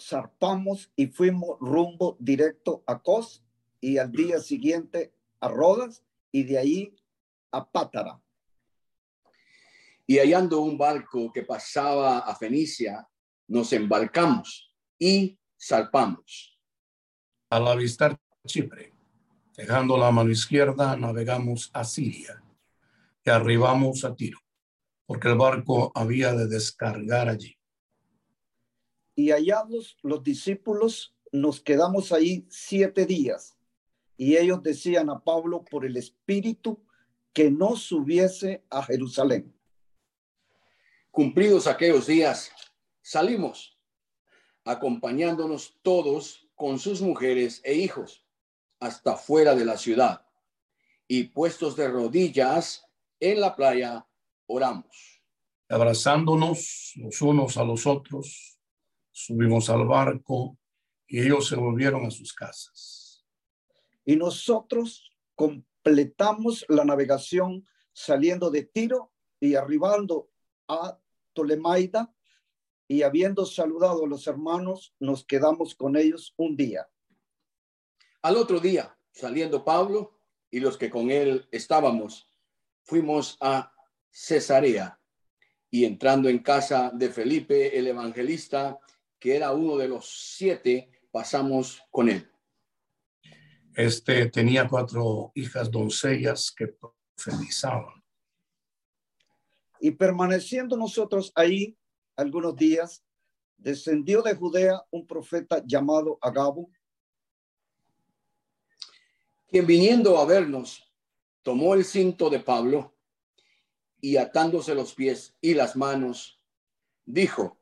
zarpamos y fuimos rumbo directo a Cos y al día siguiente a Rodas y de ahí a Pátara. Y hallando un barco que pasaba a Fenicia, nos embarcamos y zarpamos. Al avistar Chipre, dejando la mano izquierda, navegamos a Siria y arribamos a Tiro, porque el barco había de descargar allí y hallados los discípulos, nos quedamos ahí siete días. Y ellos decían a Pablo por el Espíritu que no subiese a Jerusalén. Cumplidos aquellos días, salimos, acompañándonos todos con sus mujeres e hijos, hasta fuera de la ciudad. Y puestos de rodillas en la playa, oramos. Abrazándonos los unos a los otros, subimos al barco y ellos se volvieron a sus casas. Y nosotros completamos la navegación saliendo de Tiro y arribando a Tolemaida y habiendo saludado a los hermanos, nos quedamos con ellos un día. Al otro día, saliendo Pablo y los que con él estábamos, fuimos a Cesarea y entrando en casa de Felipe el evangelista, que era uno de los siete, pasamos con él. Este tenía cuatro hijas doncellas que profetizaban. Y permaneciendo nosotros ahí algunos días, descendió de Judea un profeta llamado Agabo, quien viniendo a vernos, tomó el cinto de Pablo y atándose los pies y las manos, dijo,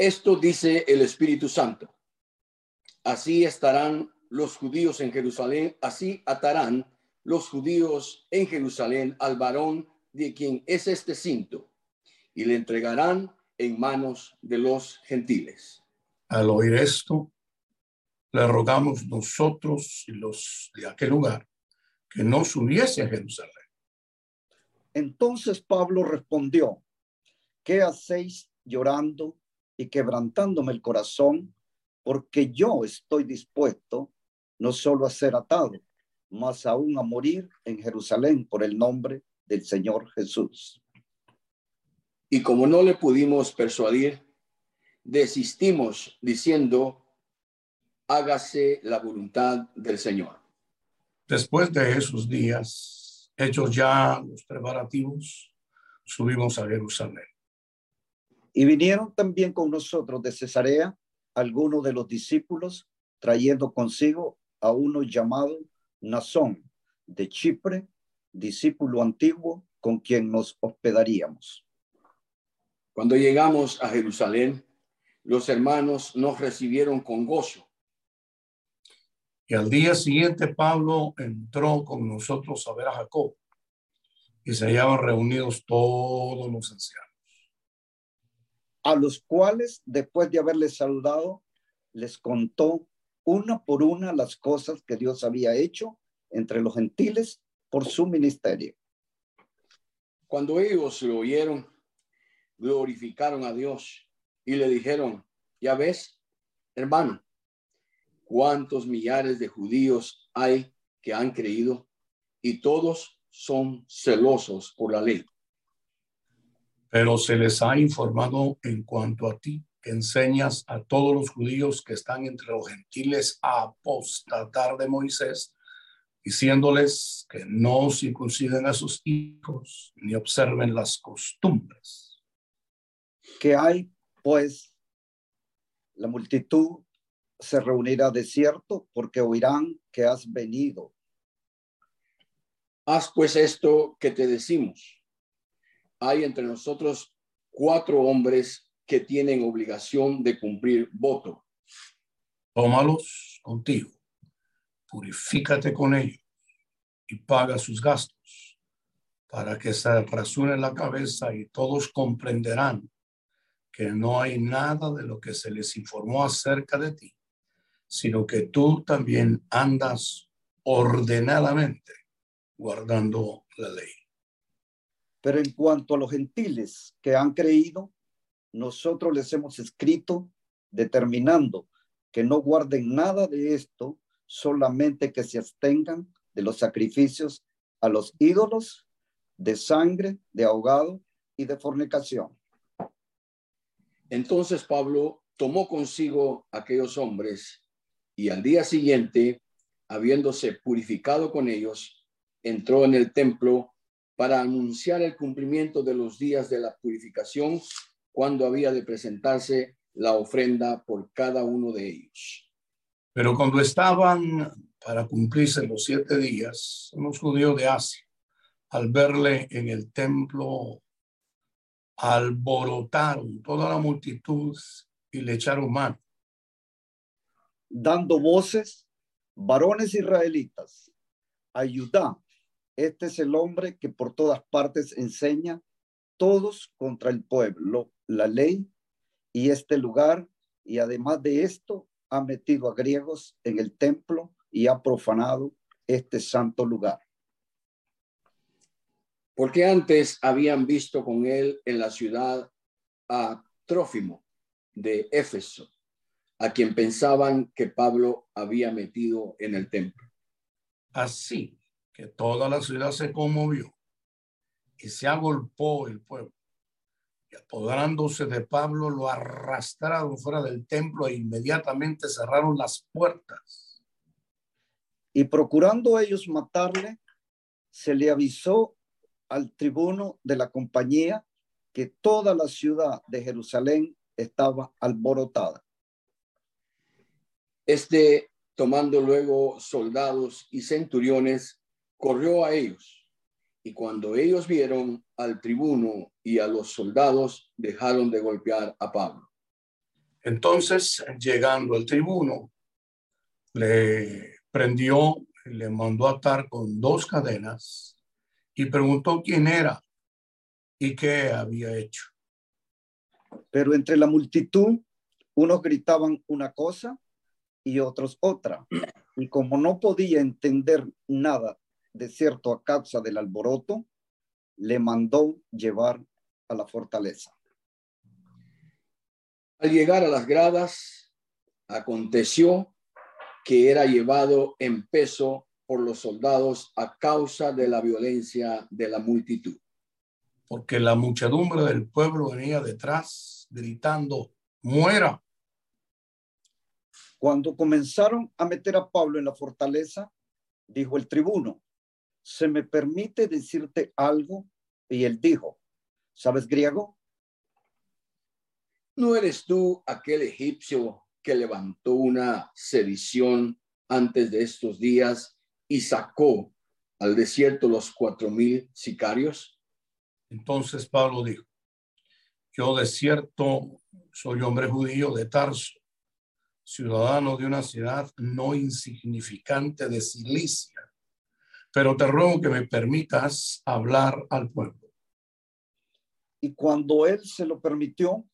esto dice el Espíritu Santo. Así estarán los judíos en Jerusalén, así atarán los judíos en Jerusalén al varón de quien es este cinto y le entregarán en manos de los gentiles. Al oír esto, le rogamos nosotros y los de aquel lugar que no subiese a Jerusalén. Entonces Pablo respondió, ¿qué hacéis llorando y quebrantándome el corazón, porque yo estoy dispuesto no solo a ser atado, mas aún a morir en Jerusalén por el nombre del Señor Jesús. Y como no le pudimos persuadir, desistimos diciendo, hágase la voluntad del Señor. Después de esos días, hechos ya los preparativos, subimos a Jerusalén. Y vinieron también con nosotros de Cesarea algunos de los discípulos, trayendo consigo a uno llamado Nazón de Chipre, discípulo antiguo con quien nos hospedaríamos. Cuando llegamos a Jerusalén, los hermanos nos recibieron con gozo. Y al día siguiente Pablo entró con nosotros a ver a Jacob y se hallaban reunidos todos los ancianos a los cuales, después de haberles saludado, les contó una por una las cosas que Dios había hecho entre los gentiles por su ministerio. Cuando ellos lo oyeron, glorificaron a Dios y le dijeron, ya ves, hermano, cuántos millares de judíos hay que han creído y todos son celosos por la ley pero se les ha informado en cuanto a ti, que enseñas a todos los judíos que están entre los gentiles a apostatar de Moisés, diciéndoles que no circunciden a sus hijos ni observen las costumbres. Que hay, pues, la multitud se reunirá de cierto porque oirán que has venido. Haz pues esto que te decimos hay entre nosotros cuatro hombres que tienen obligación de cumplir voto, Tómalos contigo, purifícate con ellos y paga sus gastos para que se apresure la cabeza y todos comprenderán que no hay nada de lo que se les informó acerca de ti, sino que tú también andas ordenadamente guardando la ley. Pero en cuanto a los gentiles que han creído, nosotros les hemos escrito determinando que no guarden nada de esto, solamente que se abstengan de los sacrificios a los ídolos, de sangre, de ahogado y de fornicación. Entonces Pablo tomó consigo aquellos hombres y al día siguiente, habiéndose purificado con ellos, entró en el templo para anunciar el cumplimiento de los días de la purificación cuando había de presentarse la ofrenda por cada uno de ellos. Pero cuando estaban para cumplirse los siete días, unos judíos de Asia, al verle en el templo, alborotaron toda la multitud y le echaron mano. Dando voces, varones israelitas, ayudad. Este es el hombre que por todas partes enseña todos contra el pueblo, la ley y este lugar, y además de esto, ha metido a griegos en el templo y ha profanado este santo lugar. Porque antes habían visto con él en la ciudad a Trófimo de Éfeso, a quien pensaban que Pablo había metido en el templo. Así que toda la ciudad se conmovió y se agolpó el pueblo y apoderándose de Pablo, lo arrastraron fuera del templo e inmediatamente cerraron las puertas. Y procurando ellos matarle, se le avisó al tribuno de la compañía que toda la ciudad de Jerusalén estaba alborotada. Este, tomando luego soldados y centuriones, corrió a ellos y cuando ellos vieron al tribuno y a los soldados, dejaron de golpear a Pablo. Entonces, llegando el tribuno, le prendió, le mandó atar con dos cadenas y preguntó quién era y qué había hecho. Pero entre la multitud, unos gritaban una cosa y otros otra. Y como no podía entender nada de cierto a causa del alboroto, le mandó llevar a la fortaleza. Al llegar a las gradas, aconteció que era llevado en peso por los soldados a causa de la violencia de la multitud. Porque la muchedumbre del pueblo venía detrás gritando, muera. Cuando comenzaron a meter a Pablo en la fortaleza, dijo el tribuno, ¿se me permite decirte algo? Y él dijo, ¿sabes griego? ¿No eres tú aquel egipcio que levantó una sedición antes de estos días y sacó al desierto los cuatro mil sicarios? Entonces Pablo dijo, yo de cierto soy hombre judío de Tarso, ciudadano de una ciudad no insignificante de Cilicia pero te ruego que me permitas hablar al pueblo. Y cuando él se lo permitió,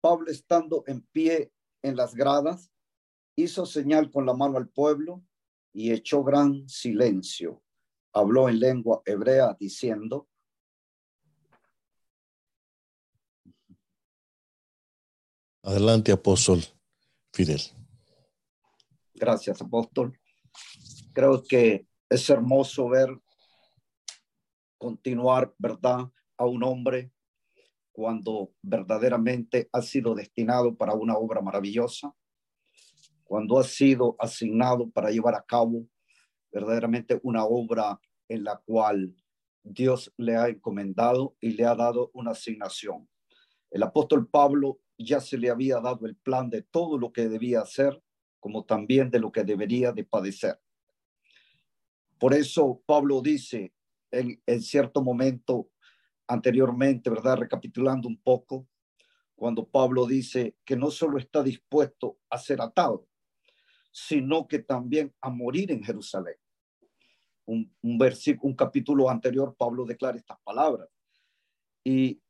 Pablo estando en pie en las gradas, hizo señal con la mano al pueblo y echó gran silencio. Habló en lengua hebrea diciendo, Adelante, apóstol Fidel. Gracias, apóstol. Creo que es hermoso ver continuar, ¿verdad?, a un hombre cuando verdaderamente ha sido destinado para una obra maravillosa, cuando ha sido asignado para llevar a cabo verdaderamente una obra en la cual Dios le ha encomendado y le ha dado una asignación. El apóstol Pablo ya se le había dado el plan de todo lo que debía hacer, como también de lo que debería de padecer. Por eso Pablo dice en, cierto momento anteriormente, ¿verdad? Recapitulando un poco, cuando Pablo dice que no solo está dispuesto a ser atado, sino que también a morir en Jerusalén. Un, versículo, un capítulo anterior, Pablo declara estas palabras. Y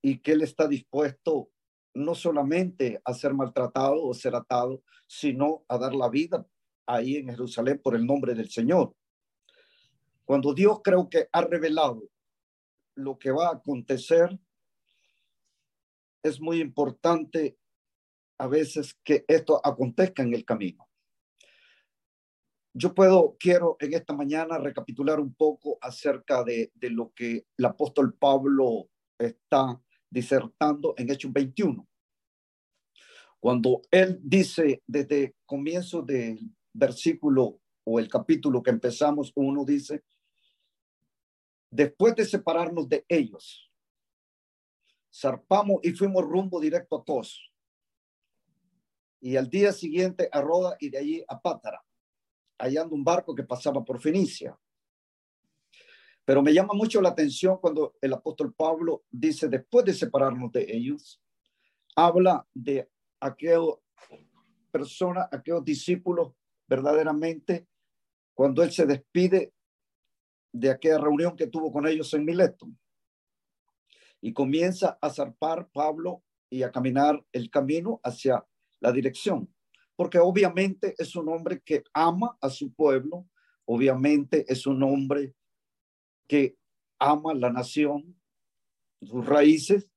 que él está dispuesto no solamente a ser maltratado o ser atado, sino a dar la vida ahí en Jerusalén por el nombre del Señor. Cuando Dios creo que ha revelado lo que va a acontecer, es muy importante a veces que esto acontezca en el camino. Yo puedo, quiero en esta mañana recapitular un poco acerca de, lo que el apóstol Pablo está disertando en Hechos 21. Cuando él dice desde comienzo del versículo o el capítulo que empezamos, uno dice, después de separarnos de ellos, zarpamos y fuimos rumbo directo a Tos. Y al día siguiente a Roda y de allí a Pátara, hallando un barco que pasaba por Fenicia. Pero me llama mucho la atención cuando el apóstol Pablo dice, después de separarnos de ellos, habla de aquellas personas, aquellos discípulos verdaderamente, cuando él se despide de aquella reunión que tuvo con ellos en Mileto. Y comienza a zarpar Pablo y a caminar el camino hacia la dirección, porque obviamente es un hombre que ama a su pueblo, obviamente es un hombre que ama la nación, sus raíces,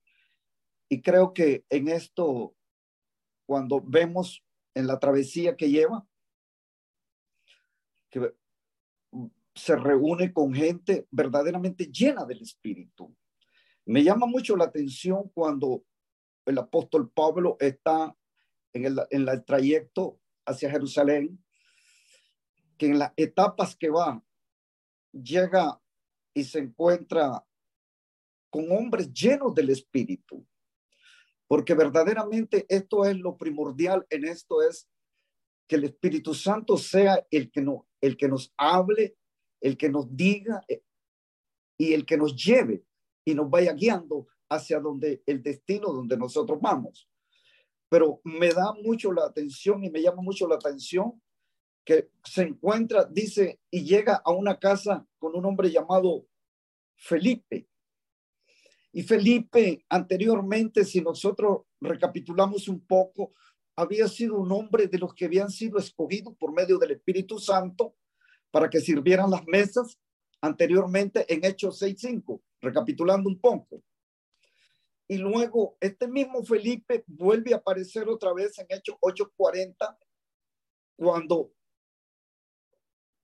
y creo que en esto, cuando vemos en la travesía que lleva, que se reúne con gente verdaderamente llena del Espíritu. Me llama mucho la atención cuando el apóstol Pablo está en el, en el trayecto hacia Jerusalén, que en las etapas que va, llega y se encuentra con hombres llenos del Espíritu. Porque verdaderamente esto es lo primordial en esto es que el Espíritu Santo sea el que, no, el que nos hable, el que nos diga eh, y el que nos lleve y nos vaya guiando hacia donde el destino donde nosotros vamos. Pero me da mucho la atención y me llama mucho la atención que se encuentra, dice, y llega a una casa con un hombre llamado Felipe. Y Felipe anteriormente, si nosotros recapitulamos un poco, había sido un hombre de los que habían sido escogidos por medio del Espíritu Santo para que sirvieran las mesas anteriormente en Hechos 6.5, recapitulando un poco. Y luego este mismo Felipe vuelve a aparecer otra vez en Hechos 8.40, cuando,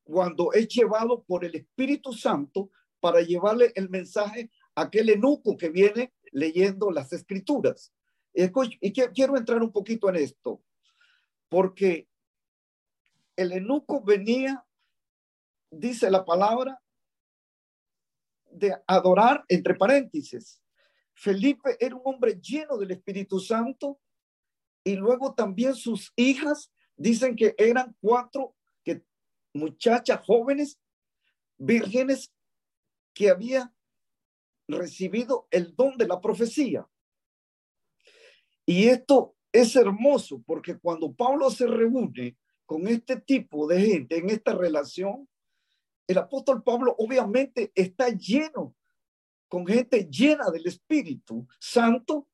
cuando es llevado por el Espíritu Santo para llevarle el mensaje a aquel enuco que viene leyendo las escrituras. Y quiero entrar un poquito en esto, porque el eunuco venía, dice la palabra, de adorar, entre paréntesis. Felipe era un hombre lleno del Espíritu Santo y luego también sus hijas dicen que eran cuatro que, muchachas jóvenes, vírgenes, que había recibido el don de la profecía. Y esto es hermoso porque cuando Pablo se reúne con este tipo de gente en esta relación, el apóstol Pablo obviamente está lleno con gente llena del Espíritu Santo.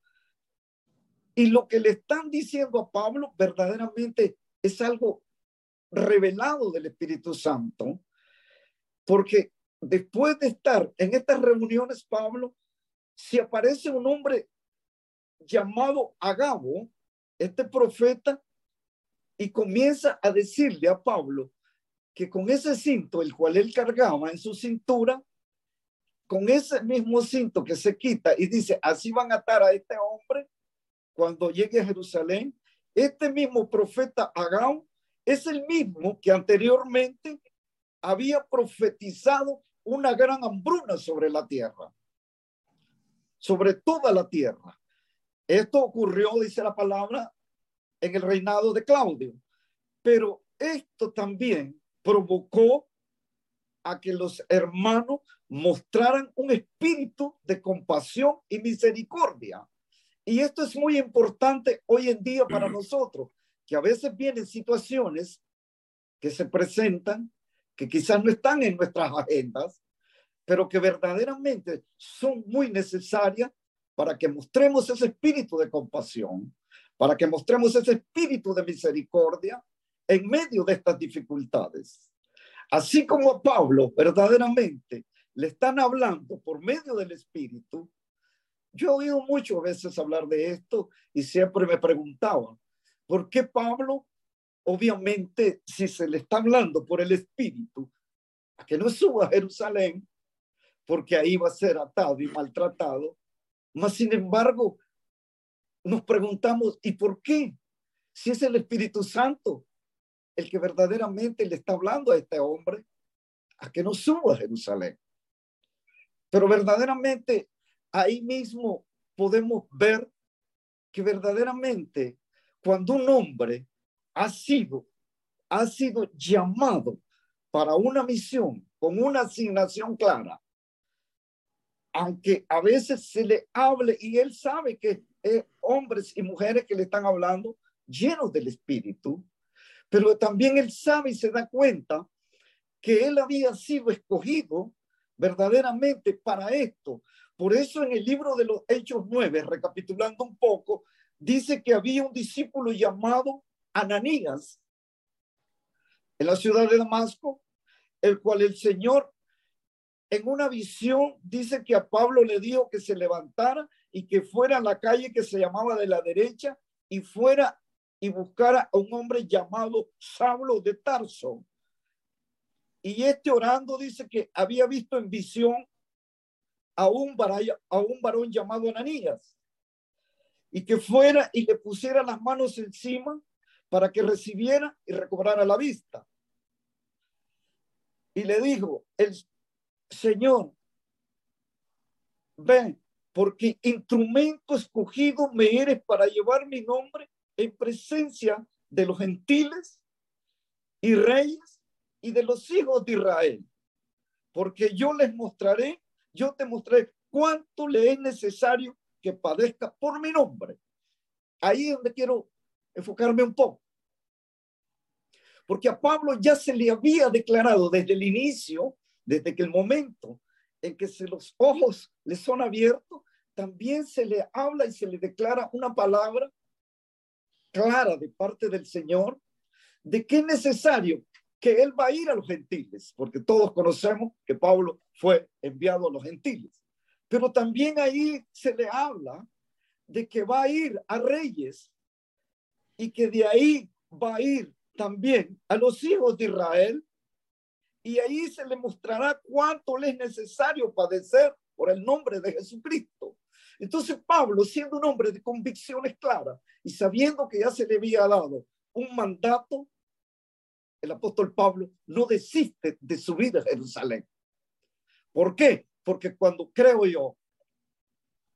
Y lo que le están diciendo a Pablo verdaderamente es algo revelado del Espíritu Santo, porque después de estar en estas reuniones, Pablo, si aparece un hombre llamado Agabo, este profeta, y comienza a decirle a Pablo que con ese cinto, el cual él cargaba en su cintura, con ese mismo cinto que se quita y dice, así van a atar a este hombre cuando llegue a Jerusalén, este mismo profeta Agabo es el mismo que anteriormente había profetizado una gran hambruna sobre la tierra, sobre toda la tierra. Esto ocurrió, dice la palabra, en el reinado de Claudio, pero esto también provocó a que los hermanos mostraran un espíritu de compasión y misericordia. Y esto es muy importante hoy en día para nosotros, que a veces vienen situaciones que se presentan, que quizás no están en nuestras agendas, pero que verdaderamente son muy necesarias para que mostremos ese espíritu de compasión, para que mostremos ese espíritu de misericordia en medio de estas dificultades. Así como a Pablo verdaderamente le están hablando por medio del espíritu, yo he oído muchas veces hablar de esto y siempre me preguntaba, ¿por qué Pablo, obviamente, si se le está hablando por el espíritu, a que no suba a Jerusalén, porque ahí va a ser atado y maltratado, mas sin embargo, nos preguntamos, ¿y por qué? Si es el Espíritu Santo el que verdaderamente le está hablando a este hombre, a que no suba a Jerusalén. Pero verdaderamente ahí mismo podemos ver que verdaderamente cuando un hombre ha sido, ha sido llamado para una misión con una asignación clara, aunque a veces se le hable y él sabe que es hombres y mujeres que le están hablando llenos del Espíritu, pero también él sabe y se da cuenta que él había sido escogido verdaderamente para esto. Por eso en el libro de los Hechos 9, recapitulando un poco, dice que había un discípulo llamado Ananías en la ciudad de Damasco, el cual el Señor en una visión dice que a Pablo le dijo que se levantara y que fuera a la calle que se llamaba de la derecha y fuera y buscara a un hombre llamado Saulo de Tarso. Y este orando dice que había visto en visión a un, a un varón llamado Ananías y que fuera y le pusiera las manos encima para que recibiera y recobrara la vista. Y le dijo, el Señor, ven, porque instrumento escogido me eres para llevar mi nombre en presencia de los gentiles y reyes y de los hijos de Israel, porque yo les mostraré, yo te mostraré cuánto le es necesario que padezca por mi nombre. Ahí es donde quiero enfocarme un poco. Porque a Pablo ya se le había declarado desde el inicio, desde que el momento en que se los ojos le son abiertos, también se le habla y se le declara una palabra clara de parte del Señor de que es necesario que Él va a ir a los gentiles, porque todos conocemos que Pablo fue enviado a los gentiles. Pero también ahí se le habla de que va a ir a reyes y que de ahí va a ir también a los hijos de Israel y ahí se le mostrará cuánto le es necesario padecer por el nombre de Jesucristo. Entonces Pablo, siendo un hombre de convicciones claras y sabiendo que ya se le había dado un mandato, el apóstol Pablo no desiste de subir a Jerusalén. ¿Por qué? Porque cuando creo yo,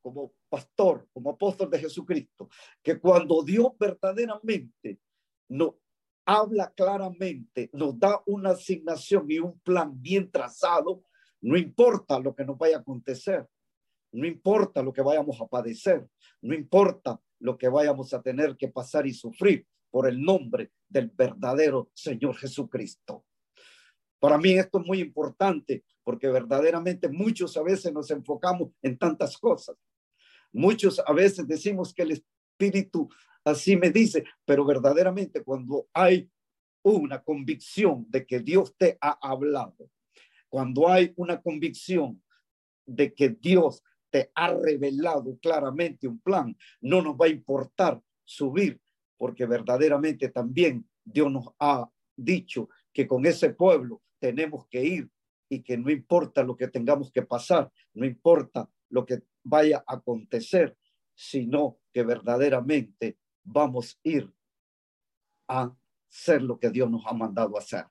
como pastor, como apóstol de Jesucristo, que cuando Dios verdaderamente nos habla claramente, nos da una asignación y un plan bien trazado, no importa lo que nos vaya a acontecer, no importa lo que vayamos a padecer, no importa lo que vayamos a tener que pasar y sufrir por el nombre del verdadero Señor Jesucristo. Para mí esto es muy importante porque verdaderamente muchos a veces nos enfocamos en tantas cosas. Muchos a veces decimos que el Espíritu así me dice, pero verdaderamente cuando hay una convicción de que Dios te ha hablado, cuando hay una convicción de que Dios te ha revelado claramente un plan. No nos va a importar subir, porque verdaderamente también Dios nos ha dicho que con ese pueblo tenemos que ir y que no importa lo que tengamos que pasar, no importa lo que vaya a acontecer, sino que verdaderamente vamos a ir a hacer lo que Dios nos ha mandado hacer.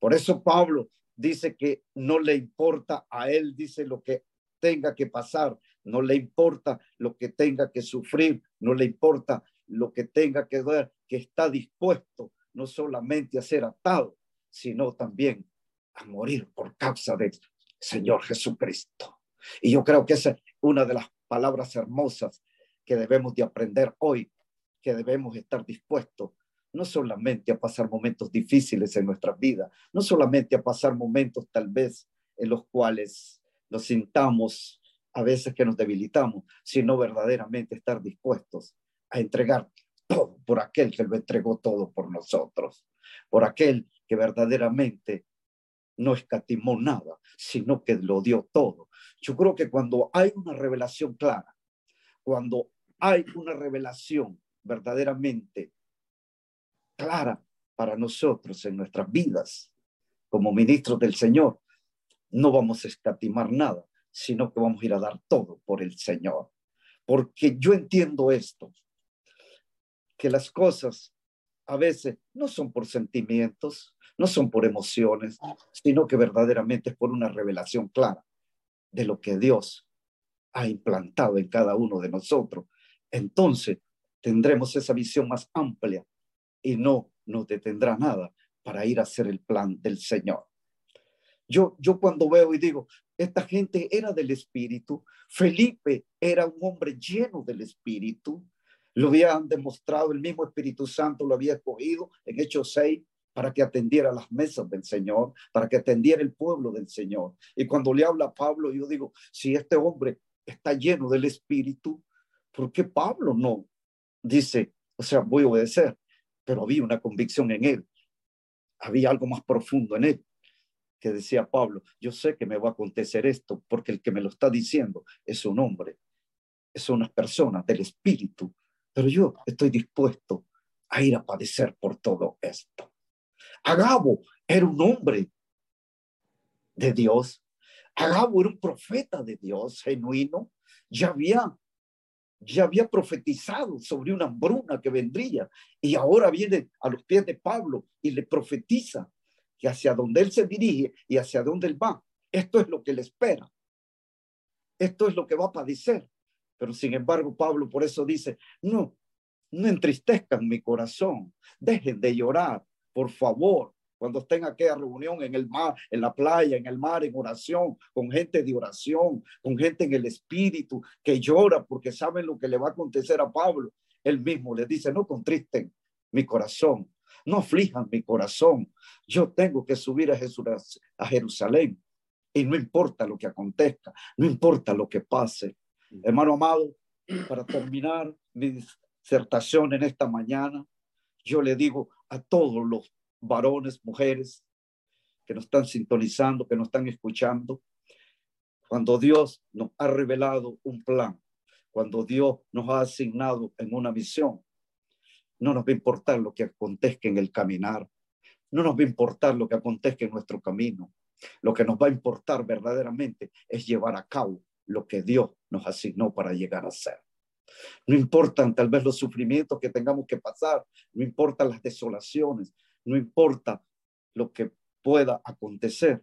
Por eso Pablo dice que no le importa a él, dice lo que tenga que pasar, no le importa lo que tenga que sufrir, no le importa lo que tenga que ver, que está dispuesto no solamente a ser atado, sino también a morir por causa del Señor Jesucristo. Y yo creo que esa es una de las palabras hermosas que debemos de aprender hoy, que debemos estar dispuestos no solamente a pasar momentos difíciles en nuestras vidas, no solamente a pasar momentos tal vez en los cuales nos sintamos a veces que nos debilitamos, sino verdaderamente estar dispuestos a entregar todo por aquel que lo entregó todo por nosotros, por aquel que verdaderamente no escatimó nada, sino que lo dio todo. Yo creo que cuando hay una revelación clara, cuando hay una revelación verdaderamente clara para nosotros en nuestras vidas como ministros del Señor, no vamos a escatimar nada, sino que vamos a ir a dar todo por el Señor. Porque yo entiendo esto, que las cosas a veces no son por sentimientos, no son por emociones, sino que verdaderamente es por una revelación clara de lo que Dios ha implantado en cada uno de nosotros. Entonces tendremos esa visión más amplia y no nos detendrá nada para ir a hacer el plan del Señor. Yo, yo cuando veo y digo, esta gente era del Espíritu, Felipe era un hombre lleno del Espíritu, lo habían demostrado, el mismo Espíritu Santo lo había escogido en Hechos 6 para que atendiera las mesas del Señor, para que atendiera el pueblo del Señor. Y cuando le habla a Pablo, yo digo, si este hombre está lleno del Espíritu, ¿por qué Pablo no dice, o sea, voy a obedecer? Pero había una convicción en él, había algo más profundo en él que decía Pablo, yo sé que me va a acontecer esto porque el que me lo está diciendo es un hombre, es una persona del espíritu, pero yo estoy dispuesto a ir a padecer por todo esto. Agabo era un hombre de Dios. Agabo era un profeta de Dios genuino. Ya había, ya había profetizado sobre una hambruna que vendría y ahora viene a los pies de Pablo y le profetiza hacia donde él se dirige y hacia donde él va, esto es lo que le espera. Esto es lo que va a padecer. Pero sin embargo, Pablo por eso dice, no, no entristezcan mi corazón, dejen de llorar, por favor, cuando estén aquella reunión en el mar, en la playa, en el mar, en oración, con gente de oración, con gente en el espíritu que llora porque saben lo que le va a acontecer a Pablo. Él mismo le dice, no contristen mi corazón, no aflijan mi corazón. Yo tengo que subir a, a Jerusalén y no importa lo que acontezca, no importa lo que pase. Hermano amado, para terminar mi disertación en esta mañana, yo le digo a todos los varones, mujeres que nos están sintonizando, que nos están escuchando, cuando Dios nos ha revelado un plan, cuando Dios nos ha asignado en una misión, no nos va a importar lo que acontezca en el caminar. No nos va a importar lo que acontezca en nuestro camino. Lo que nos va a importar verdaderamente es llevar a cabo lo que Dios nos asignó para llegar a ser. No importan tal vez los sufrimientos que tengamos que pasar, no importan las desolaciones, no importa lo que pueda acontecer.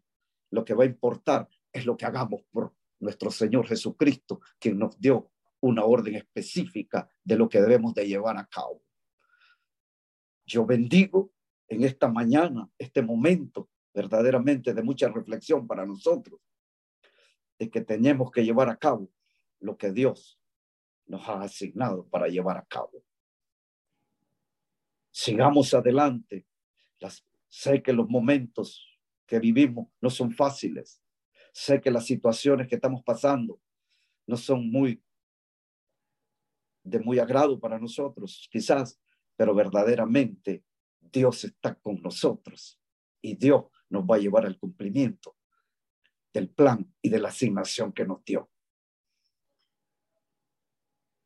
Lo que va a importar es lo que hagamos por nuestro Señor Jesucristo, quien nos dio una orden específica de lo que debemos de llevar a cabo. Yo bendigo en esta mañana, este momento verdaderamente de mucha reflexión para nosotros, de que tenemos que llevar a cabo lo que Dios nos ha asignado para llevar a cabo. Sigamos adelante. Sé que los momentos que vivimos no son fáciles. Sé que las situaciones que estamos pasando no son muy de muy agrado para nosotros, quizás, pero verdaderamente Dios está con nosotros y Dios nos va a llevar al cumplimiento del plan y de la asignación que nos dio.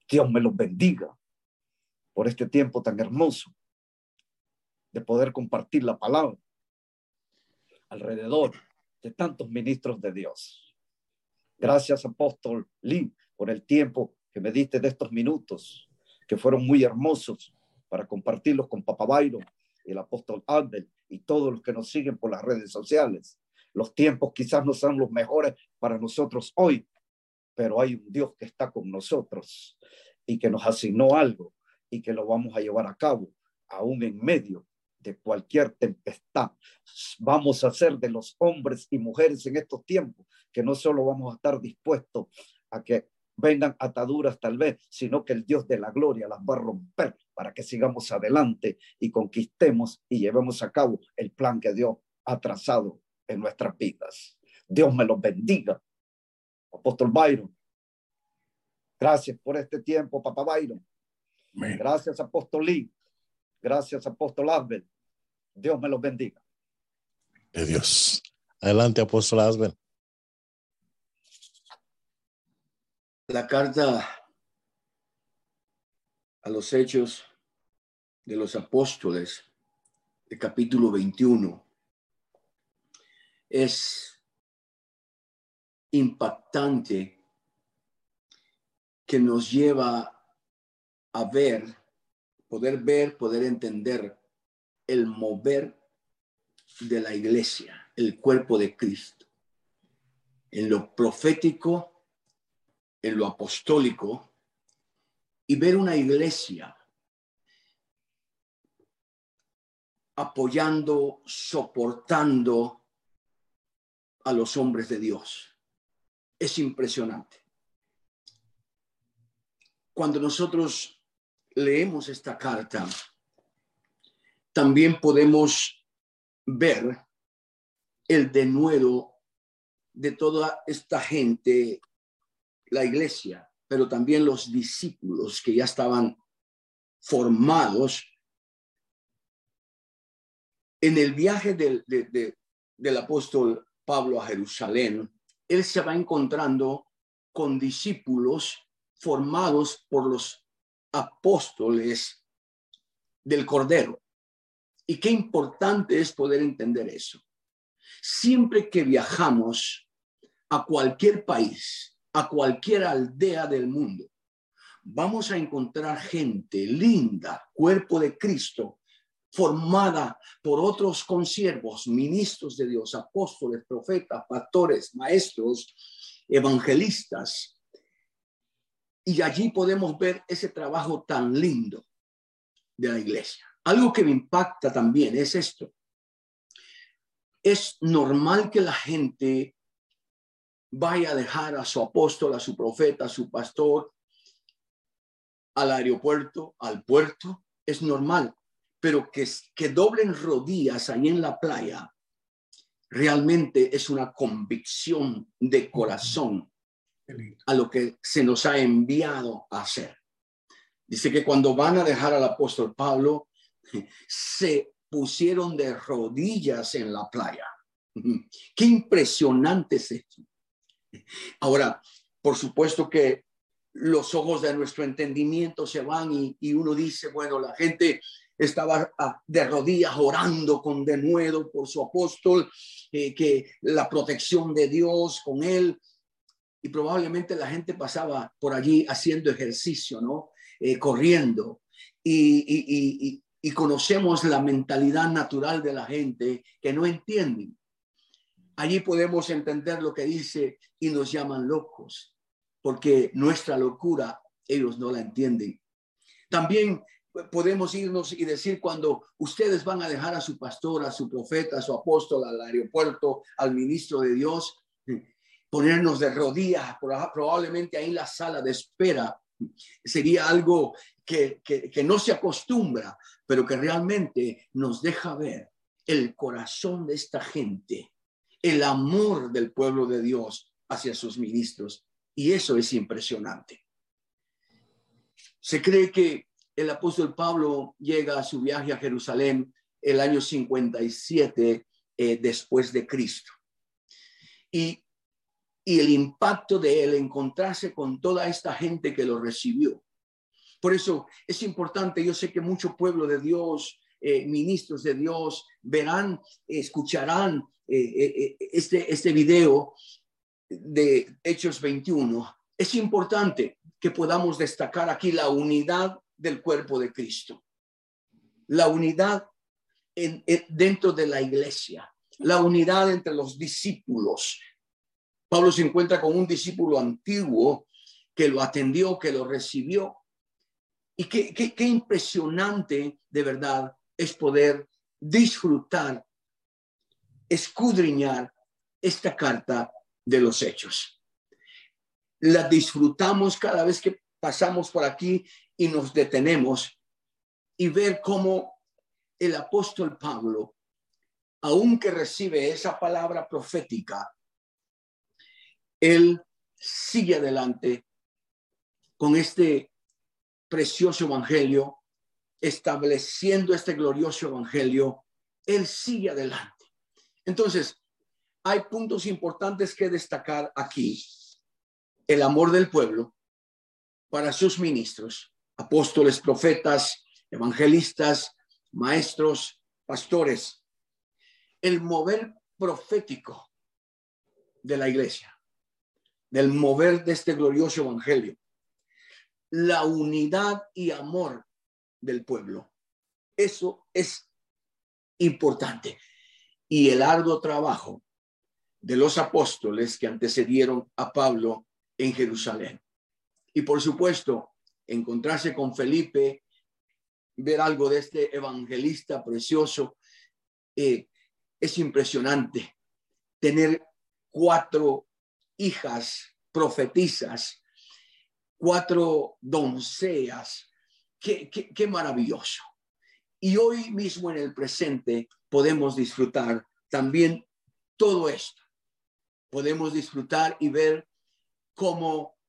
Dios me los bendiga por este tiempo tan hermoso de poder compartir la palabra alrededor de tantos ministros de Dios. Gracias, apóstol Lee, por el tiempo que me diste de estos minutos, que fueron muy hermosos para compartirlos con Papá Byron, el apóstol Abel y todos los que nos siguen por las redes sociales. Los tiempos quizás no son los mejores para nosotros hoy, pero hay un Dios que está con nosotros y que nos asignó algo y que lo vamos a llevar a cabo aún en medio de cualquier tempestad. Vamos a ser de los hombres y mujeres en estos tiempos que no solo vamos a estar dispuestos a que vengan ataduras tal vez, sino que el Dios de la gloria las va a romper para que sigamos adelante y conquistemos y llevemos a cabo el plan que Dios ha trazado en nuestras vidas. Dios me los bendiga. Apóstol Byron, gracias por este tiempo, papá Byron. Gracias, Apóstol Lee. Gracias, Apóstol Asbel. Dios me los bendiga. De Dios. Adelante, Apóstol Asbel. La carta a los hechos de los apóstoles, de capítulo 21, es impactante que nos lleva a ver, poder ver, poder entender el mover de la iglesia, el cuerpo de Cristo. En lo profético, en lo apostólico, y ver una iglesia apoyando, soportando a los hombres de Dios. Es impresionante. Cuando nosotros leemos esta carta, también podemos ver el denuedo de toda esta gente, la iglesia, pero también los discípulos que ya estaban formados en el viaje del, del apóstol Pablo a Jerusalén, él se va encontrando con discípulos formados por los apóstoles del Cordero. Y qué importante es poder entender eso. Siempre que viajamos a cualquier país, a cualquier aldea del mundo, vamos a encontrar gente linda, cuerpo de Cristo, formada por otros consiervos, ministros de Dios, apóstoles, profetas, pastores, maestros, evangelistas. Y allí podemos ver ese trabajo tan lindo de la iglesia. Algo que me impacta también es esto. Es normal que la gente vaya a dejar a su apóstol, a su profeta, a su pastor, al aeropuerto, al puerto. Es normal pero que, que doblen rodillas ahí en la playa, realmente es una convicción de corazón a lo que se nos ha enviado a hacer. Dice que cuando van a dejar al apóstol Pablo, se pusieron de rodillas en la playa. Qué impresionante es esto. Ahora, por supuesto que los ojos de nuestro entendimiento se van y, uno dice, bueno, la gente estaba ah, de rodillas orando con denuedo por su apóstol, eh, que la protección de Dios con él. Y probablemente la gente pasaba por allí haciendo ejercicio, ¿no? Eh, corriendo. Y, y conocemos la mentalidad natural de la gente que no entienden. Allí podemos entender lo que dice y nos llaman locos, porque nuestra locura ellos no la entienden. También podemos irnos y decir cuando ustedes van a dejar a su pastor, a su profeta, a su apóstol al aeropuerto, al ministro de Dios, ponernos de rodillas, probablemente ahí en la sala de espera, sería algo que, que no se acostumbra, pero que realmente nos deja ver el corazón de esta gente, el amor del pueblo de Dios hacia sus ministros. Y eso es impresionante. Se cree que el apóstol Pablo llega a su viaje a Jerusalén el año 57 eh, después de Cristo. Y, y el impacto de él encontrarse con toda esta gente que lo recibió. Por eso es importante, yo sé que mucho pueblo de Dios, eh, ministros de Dios, verán, escucharán eh, este, este video de Hechos 21. Es importante que podamos destacar aquí la unidad del cuerpo de Cristo. La unidad en, dentro de la iglesia, la unidad entre los discípulos. Pablo se encuentra con un discípulo antiguo que lo atendió, que lo recibió. Y qué, qué, impresionante de verdad es poder disfrutar, escudriñar esta carta de los hechos. la disfrutamos cada vez que pasamos por aquí y nos detenemos y ver cómo el apóstol Pablo, aunque recibe esa palabra profética, él sigue adelante con este precioso evangelio, estableciendo este glorioso evangelio, él sigue adelante. Entonces, hay puntos importantes que destacar aquí. El amor del pueblo para sus ministros, apóstoles, profetas, evangelistas, maestros, pastores. El mover profético de la iglesia, del mover de este glorioso evangelio la unidad y amor del pueblo. Eso es importante. Y el arduo trabajo de los apóstoles que antecedieron a Pablo en Jerusalén. Y por supuesto, encontrarse con Felipe, ver algo de este evangelista precioso, eh, es impresionante. Tener cuatro hijas profetizas cuatro doncellas. Qué, qué, maravilloso. Y hoy mismo en el presente podemos disfrutar también todo esto. Podemos disfrutar y ver cómo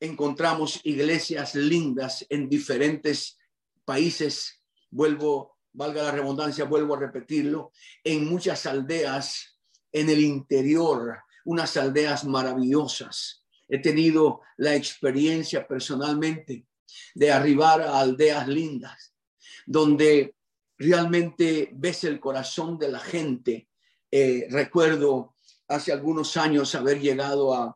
encontramos iglesias lindas en diferentes países. Vuelvo, valga la redundancia, vuelvo a repetirlo, en muchas aldeas en el interior, unas aldeas maravillosas He tenido la experiencia personalmente de arribar a aldeas lindas, donde realmente ves el corazón de la gente. Eh, recuerdo hace algunos años haber llegado a,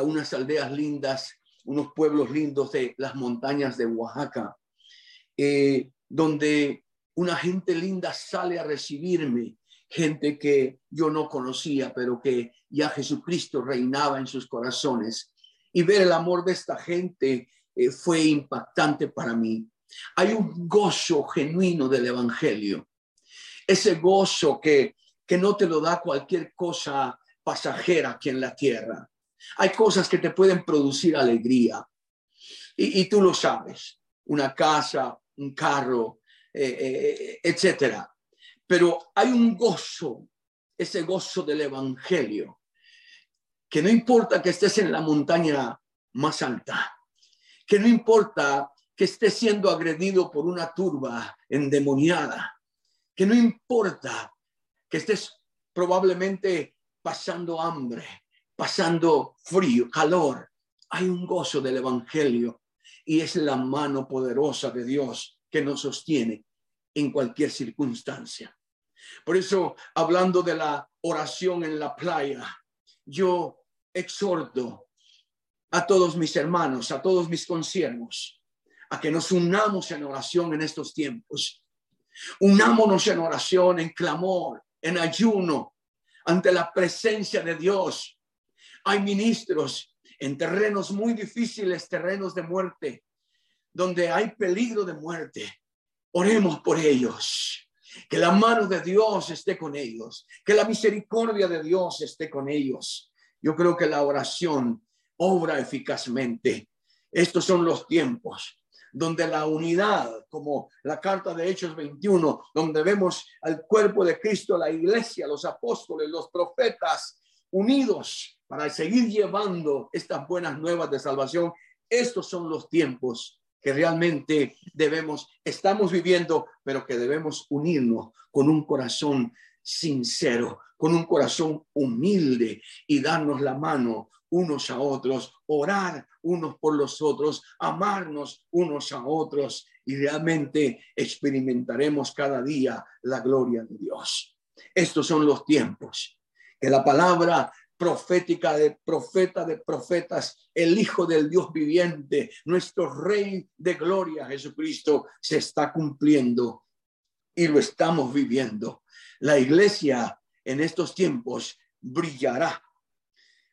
unas aldeas lindas, unos pueblos lindos de las montañas de Oaxaca, eh, donde una gente linda sale a recibirme, gente que yo no conocía, pero que ya Jesucristo reinaba en sus corazones. Y ver el amor de esta gente eh, fue impactante para mí. Hay un gozo genuino del Evangelio, ese gozo que, que no te lo da cualquier cosa pasajera aquí en la tierra. Hay cosas que te pueden producir alegría y, tú lo sabes, una casa, un carro, eh, eh, etcétera. Pero hay un gozo, ese gozo del Evangelio, que no importa que estés en la montaña más alta, que no importa que estés siendo agredido por una turba endemoniada, que no importa que estés probablemente pasando hambre, pasando frío, calor, hay un gozo del Evangelio y es la mano poderosa de Dios que nos sostiene en cualquier circunstancia. Por eso, hablando de la oración en la playa, yo exhorto a todos mis hermanos, a todos mis conciervos, a que nos unamos en oración en estos tiempos. Unámonos en oración, en clamor, en ayuno, ante la presencia de Dios. Hay ministros en terrenos muy difíciles, terrenos de muerte, donde hay peligro de muerte. Oremos por ellos. Que la mano de Dios esté con ellos, que la misericordia de Dios esté con ellos. Yo creo que la oración obra eficazmente. Estos son los tiempos donde la unidad, como la carta de Hechos 21, donde vemos al cuerpo de Cristo, la iglesia, los apóstoles, los profetas, unidos para seguir llevando estas buenas nuevas de salvación. Estos son los tiempos que realmente debemos, estamos viviendo, pero que debemos unirnos con un corazón sincero, con un corazón humilde y darnos la mano unos a otros, orar unos por los otros, amarnos unos a otros y realmente experimentaremos cada día la gloria de Dios. Estos son los tiempos que la palabra profética de profeta de profetas, el Hijo del Dios viviente, nuestro Rey de gloria, Jesucristo, se está cumpliendo y lo estamos viviendo. La iglesia en estos tiempos brillará,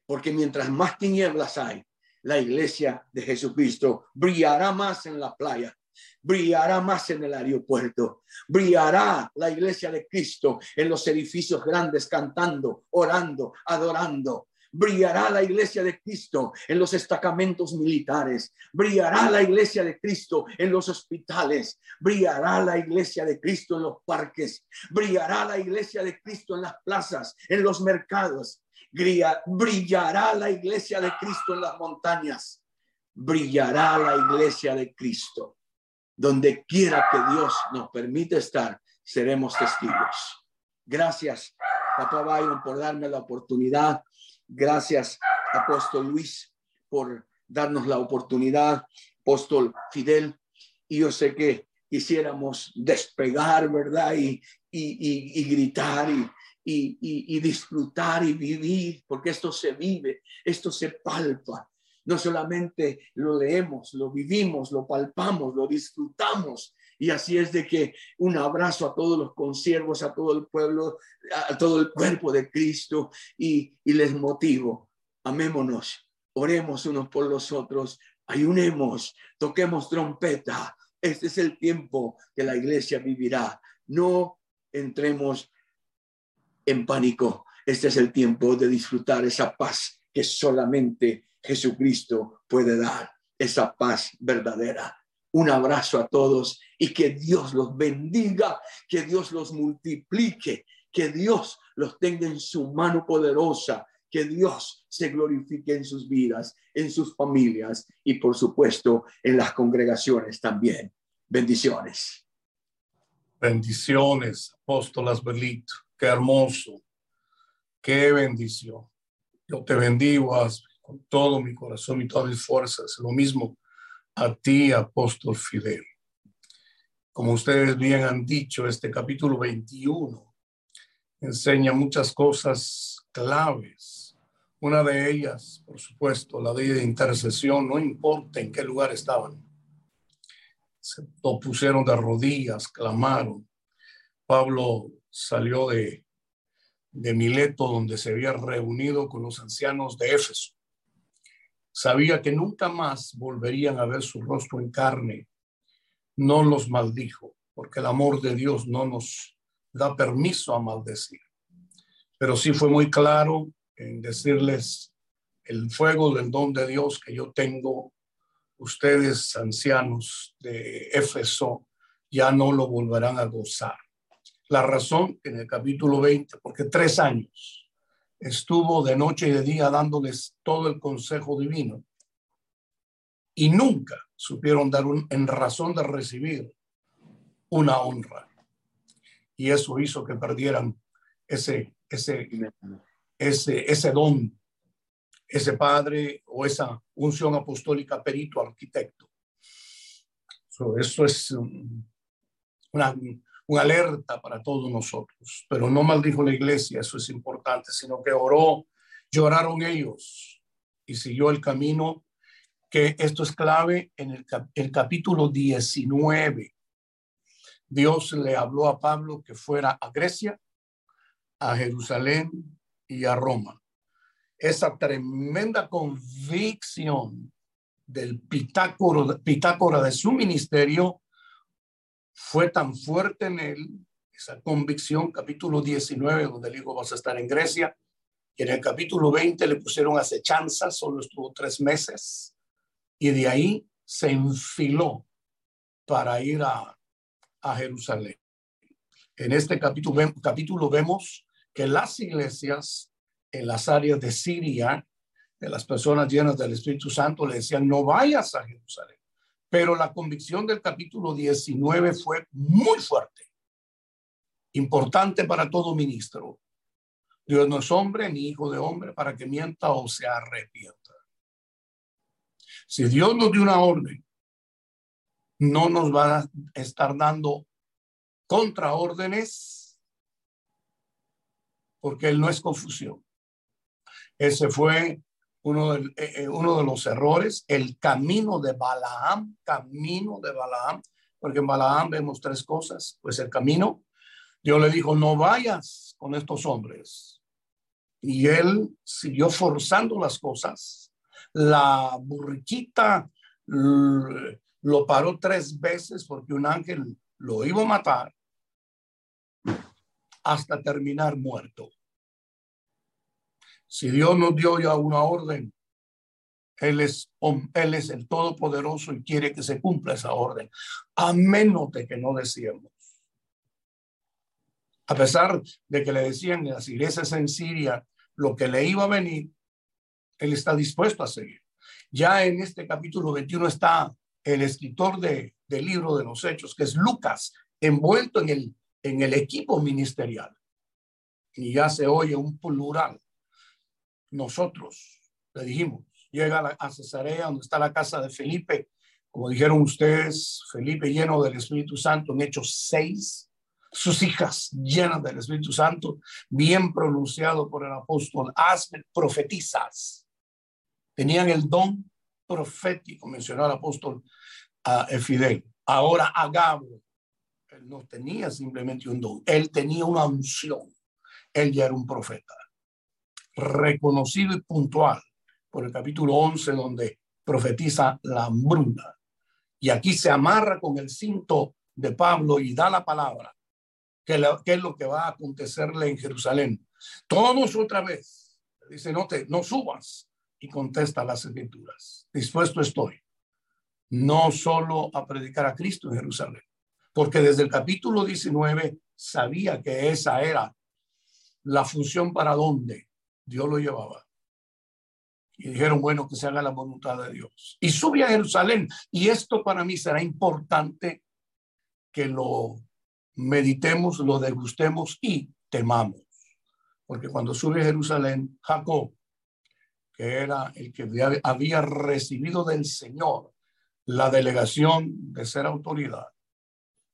porque mientras más tinieblas hay, la iglesia de Jesucristo brillará más en la playa, brillará más en el aeropuerto, brillará la iglesia de Cristo en los edificios grandes cantando, orando, adorando, Brillará la iglesia de Cristo en los destacamentos militares. Brillará la iglesia de Cristo en los hospitales. Brillará la iglesia de Cristo en los parques. Brillará la iglesia de Cristo en las plazas, en los mercados. Brillará la iglesia de Cristo en las montañas. Brillará la iglesia de Cristo. Donde quiera que Dios nos permite estar, seremos testigos. Gracias, Papá Byron, por darme la oportunidad. Gracias, Apóstol Luis, por darnos la oportunidad. Apóstol Fidel, y yo sé que quisiéramos despegar, ¿verdad? Y, y, y, gritar y, y, disfrutar y vivir, porque esto se vive, esto se palpa. No solamente lo leemos, lo vivimos, lo palpamos, lo disfrutamos y así es de que un abrazo a todos los consiervos, a todo el pueblo, a todo el cuerpo de Cristo y, les motivo. Amémonos, oremos unos por los otros, ayunemos, toquemos trompeta. Este es el tiempo que la iglesia vivirá. No entremos en pánico. Este es el tiempo de disfrutar esa paz que solamente Jesucristo puede dar, esa paz verdadera. Un abrazo a todos y que Dios los bendiga, que Dios los multiplique, que Dios los tenga en su mano poderosa, que Dios se glorifique en sus vidas, en sus familias y por supuesto en las congregaciones también. Bendiciones. Bendiciones, apóstolas Belito. Qué hermoso. Qué bendición. Yo te bendigo con todo mi corazón y todas mis fuerzas. Lo mismo a ti, apóstol Fidel. Como ustedes bien han dicho, este capítulo 21 enseña muchas cosas claves. Una de ellas, por supuesto, la ley de intercesión, no importa en qué lugar estaban. Se pusieron de rodillas, clamaron. Pablo salió de, de Mileto, donde se había reunido con los ancianos de Éfeso Sabía que nunca más volverían a ver su rostro en carne. No los maldijo, porque el amor de Dios no nos da permiso a maldecir. Pero sí fue muy claro en decirles el fuego del don de Dios que yo tengo, ustedes ancianos de Éfeso, ya no lo volverán a gozar. La razón en el capítulo 20, porque tres años estuvo de noche y de día dándoles todo el consejo divino y nunca supieron dar un, en razón de recibir una honra. Y eso hizo que perdieran ese, ese, ese, ese don, ese padre o esa unción apostólica perito arquitecto. eso es una, una alerta para todos nosotros. Pero no maldijo la iglesia, eso es importante, sino que oró, lloraron ellos y siguió el camino, que esto es clave en el, el capítulo 19. Dios le habló a Pablo que fuera a Grecia, a Jerusalén y a Roma. Esa tremenda convicción del pitácora, pitácora de su ministerio fue tan fuerte en él, esa convicción, capítulo 19, donde el hijo vas a estar en Grecia, y en el capítulo 20 le pusieron acechanza, solo estuvo tres meses, y de ahí se enfiló para ir a, a Jerusalén. En este capítulo, capítulo vemos que las iglesias en las áreas de Siria, de las personas llenas del Espíritu Santo, le decían, no vayas a Jerusalén. Pero la convicción del capítulo 19 fue muy fuerte, importante para todo ministro. Dios no es hombre ni hijo de hombre para que mienta o se arrepienta. Si Dios nos dio una orden, no nos va a estar dando contraórdenes porque Él no es confusión. Ese fue uno de, eh, eh, uno de los errores, el camino de Balaam, camino de Balaam, porque en Balaam vemos tres cosas, pues el camino, Dios le dijo, no vayas con estos hombres. Y él siguió forzando las cosas. La burriquita lo paró tres veces porque un ángel lo iba a matar hasta terminar muerto. Si Dios nos dio ya una orden, Él es, Él es el Todopoderoso y quiere que se cumpla esa orden, a menos de que no decíamos. A pesar de que le decían en las iglesias en Siria lo que le iba a venir, Él está dispuesto a seguir. Ya en este capítulo 21 está el escritor de, del libro de los Hechos, que es Lucas, envuelto en el, en el equipo ministerial. Y ya se oye un plural. Nosotros, le dijimos, llega a, Cesarea, donde está la casa de Felipe, como dijeron ustedes, Felipe lleno del Espíritu Santo en Hechos 6, sus hijas llenas del Espíritu Santo, bien pronunciado por el apóstol Asmer, profetizas. Tenían el don profético, mencionó el apóstol a Fidel. Ahora Agabo, él no tenía simplemente un don, él tenía una unción. Él ya era un profeta, reconocido y puntual por el capítulo 11, donde profetiza la hambruna. Y aquí se amarra con el cinto de Pablo y da la palabra, que, es lo que va a acontecerle en Jerusalén. Todos otra vez. Dice, no, te, no subas. Y contesta las escrituras. Dispuesto estoy no solo a predicar a Cristo en Jerusalén, porque desde el capítulo 19 sabía que esa era la función para donde Dios lo llevaba. Y dijeron, bueno, que se haga la voluntad de Dios. Y sube a Jerusalén. Y esto para mí será importante que lo meditemos, lo degustemos y temamos. Porque cuando sube a Jerusalén, Jacob, que era el que había recibido del Señor la delegación de ser autoridad,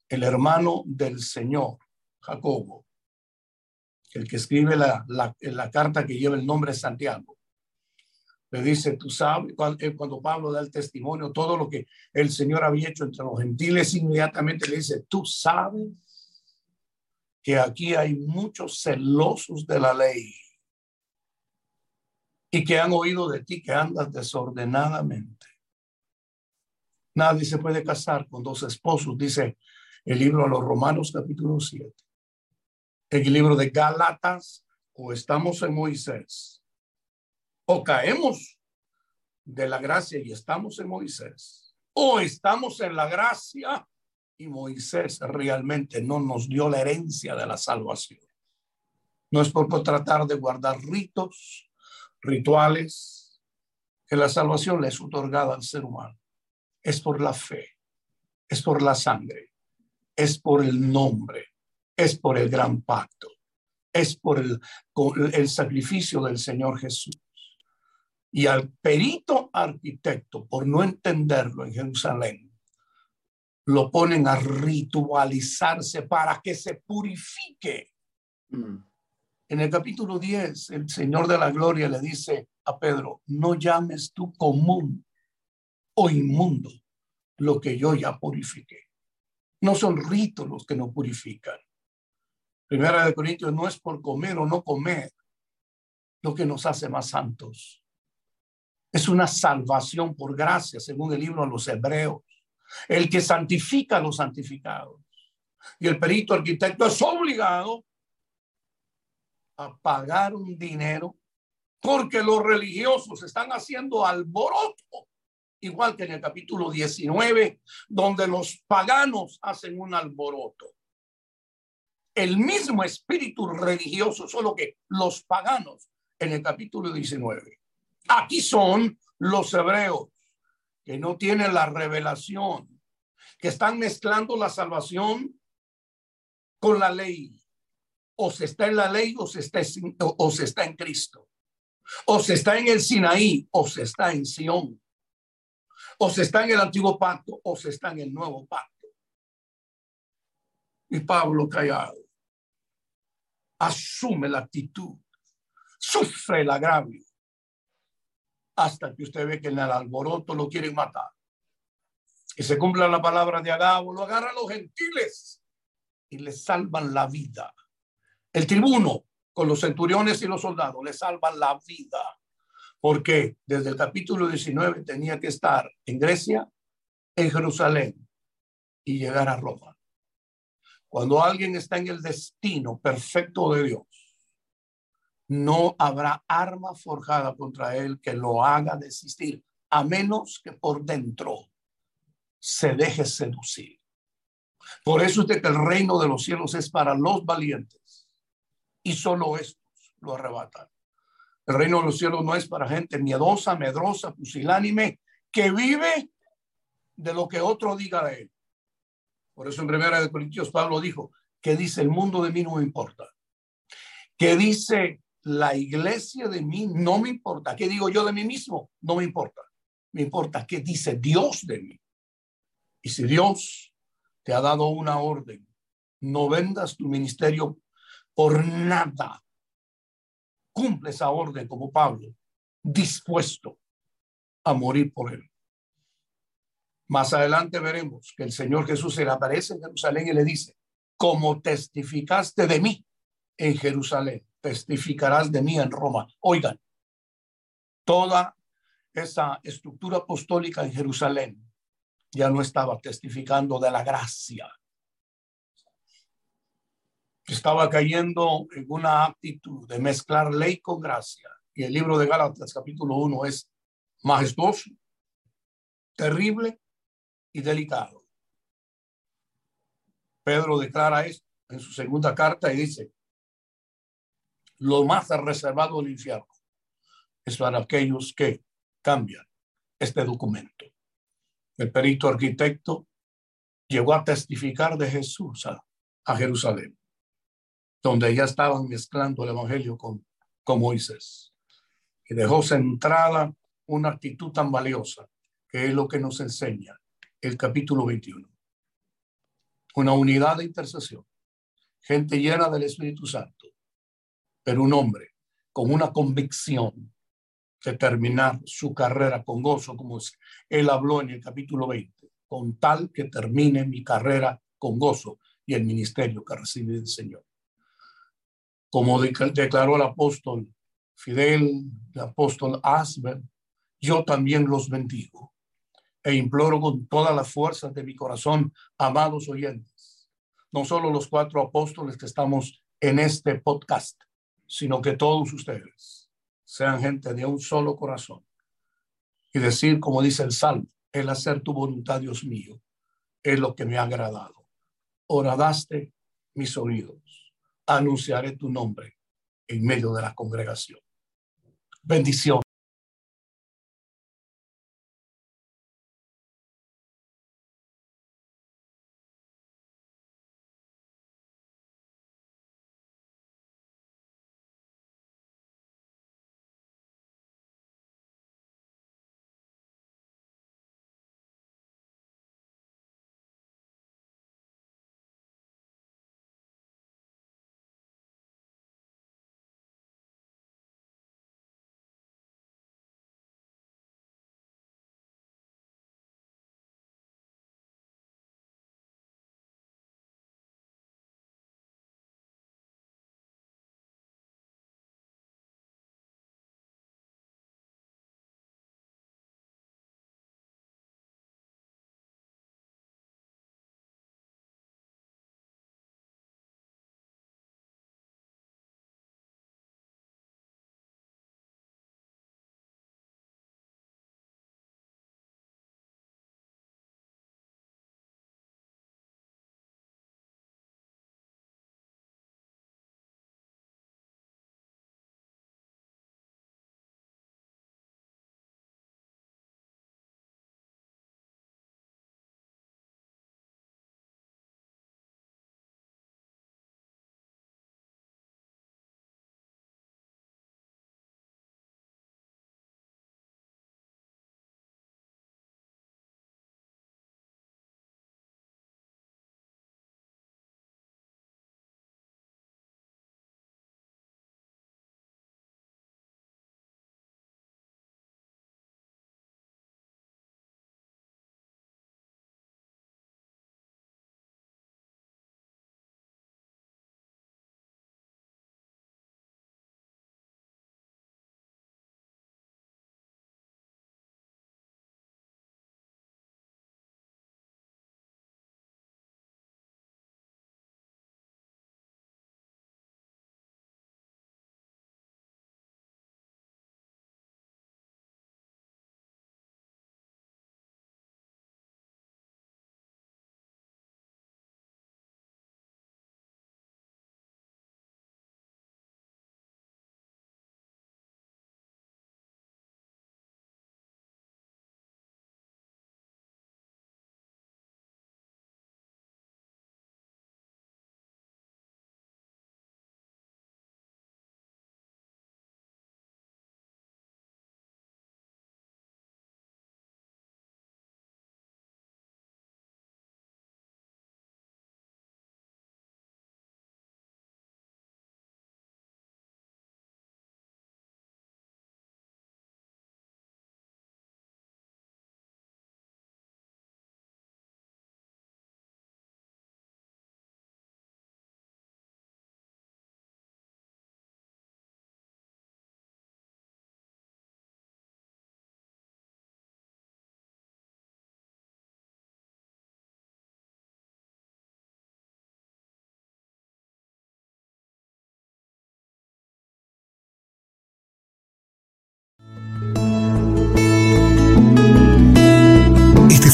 el hermano del Señor, Jacobo, el que escribe la, la, carta que lleva el nombre de Santiago, le dice, tú sabes, eh, cuando, Pablo da el testimonio, todo lo que el Señor había hecho entre los gentiles, inmediatamente le dice, tú sabes que aquí hay muchos celosos de la ley y que han oído de ti que andas desordenadamente. Nadie se puede casar con dos esposos, dice el libro a los Romanos capítulo 7. En el libro de Gálatas, o estamos en Moisés, o caemos de la gracia y estamos en Moisés, o estamos en la gracia y Moisés realmente no nos dio la herencia de la salvación. No es por tratar de guardar ritos, rituales, que la salvación le es otorgada al ser humano es por la fe, es por la sangre, es por el nombre, es por el gran pacto, es por el, el sacrificio del Señor Jesús. Y al perito arquitecto, por no entenderlo en Jerusalén, lo ponen a ritualizarse para que se purifique. Mm. En el capítulo 10, el Señor de la Gloria le dice a Pedro, no llames tú común o inmundo lo que yo ya purifiqué. No son ritos los que nos purifican. Primera de Corintios no es por comer o no comer lo que nos hace más santos. Es una salvación por gracia, según el libro a los hebreos. El que santifica a los santificados. Y el perito arquitecto es obligado a pagar un dinero porque los religiosos están haciendo alboroto igual que en el capítulo 19, donde los paganos hacen un alboroto. El mismo espíritu religioso, solo que los paganos en el capítulo 19. Aquí son los hebreos que no tienen la revelación, que están mezclando la salvación con la ley. O se está en la ley o se está, o se está en Cristo. O se está en el Sinaí o se está en Sión. O se está en el antiguo pacto o se está en el nuevo pacto. Y Pablo callado asume la actitud, sufre el agravio, hasta que usted ve que en el alboroto lo quieren matar. Y se cumpla la palabra de Agabo, lo agarran los gentiles y le salvan la vida. El tribuno con los centuriones y los soldados le salvan la vida porque desde el capítulo 19 tenía que estar en Grecia, en Jerusalén y llegar a Roma. Cuando alguien está en el destino perfecto de Dios, no habrá arma forjada contra él que lo haga desistir, a menos que por dentro se deje seducir. Por eso es de que el reino de los cielos es para los valientes y solo estos lo arrebatan. El reino de los cielos no es para gente miedosa, medrosa, pusilánime, que vive de lo que otro diga de él. Por eso en primera de Corintios Pablo dijo que dice el mundo de mí no me importa. Que dice la iglesia de mí no me importa. ¿Qué digo yo de mí mismo? No me importa. Me importa qué dice Dios de mí. Y si Dios te ha dado una orden, no vendas tu ministerio por nada. Cumple esa orden como Pablo, dispuesto a morir por él. Más adelante veremos que el Señor Jesús se le aparece en Jerusalén y le dice, como testificaste de mí en Jerusalén, testificarás de mí en Roma. Oigan, toda esa estructura apostólica en Jerusalén ya no estaba testificando de la gracia. Estaba cayendo en una actitud de mezclar ley con gracia. Y el libro de Gálatas capítulo 1 es majestuoso, terrible y delicado. Pedro declara esto en su segunda carta y dice, lo más reservado del infierno es para aquellos que cambian este documento el perito arquitecto, llegó a testificar de Jesús a, Jerusalén, donde ya estaban mezclando el Evangelio con, con Moisés. Y dejó centrada una actitud tan valiosa, que es lo que nos enseña el capítulo 21. Una unidad de intercesión, gente llena del Espíritu Santo, pero un hombre con una convicción de terminar su carrera con gozo, como él habló en el capítulo 20, con tal que termine mi carrera con gozo y el ministerio que recibe el Señor. Como declaró el apóstol Fidel, el apóstol Asber, yo también los bendigo e imploro con todas las fuerzas de mi corazón, amados oyentes, no solo los cuatro apóstoles que estamos en este podcast, sino que todos ustedes sean gente de un solo corazón. Y decir, como dice el Salmo, el hacer tu voluntad, Dios mío, es lo que me ha agradado. Horadaste mis oídos. Anunciaré tu nombre en medio de la congregación. Bendición.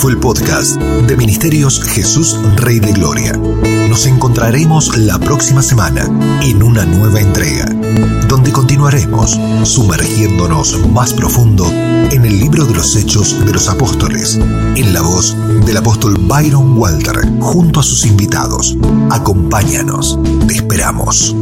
El podcast de Ministerios Jesús Rey de Gloria. Nos encontraremos la próxima semana en una nueva entrega, donde continuaremos sumergiéndonos más profundo en el libro de los Hechos de los Apóstoles, en la voz del apóstol Byron Walter, junto a sus invitados. Acompáñanos, te esperamos.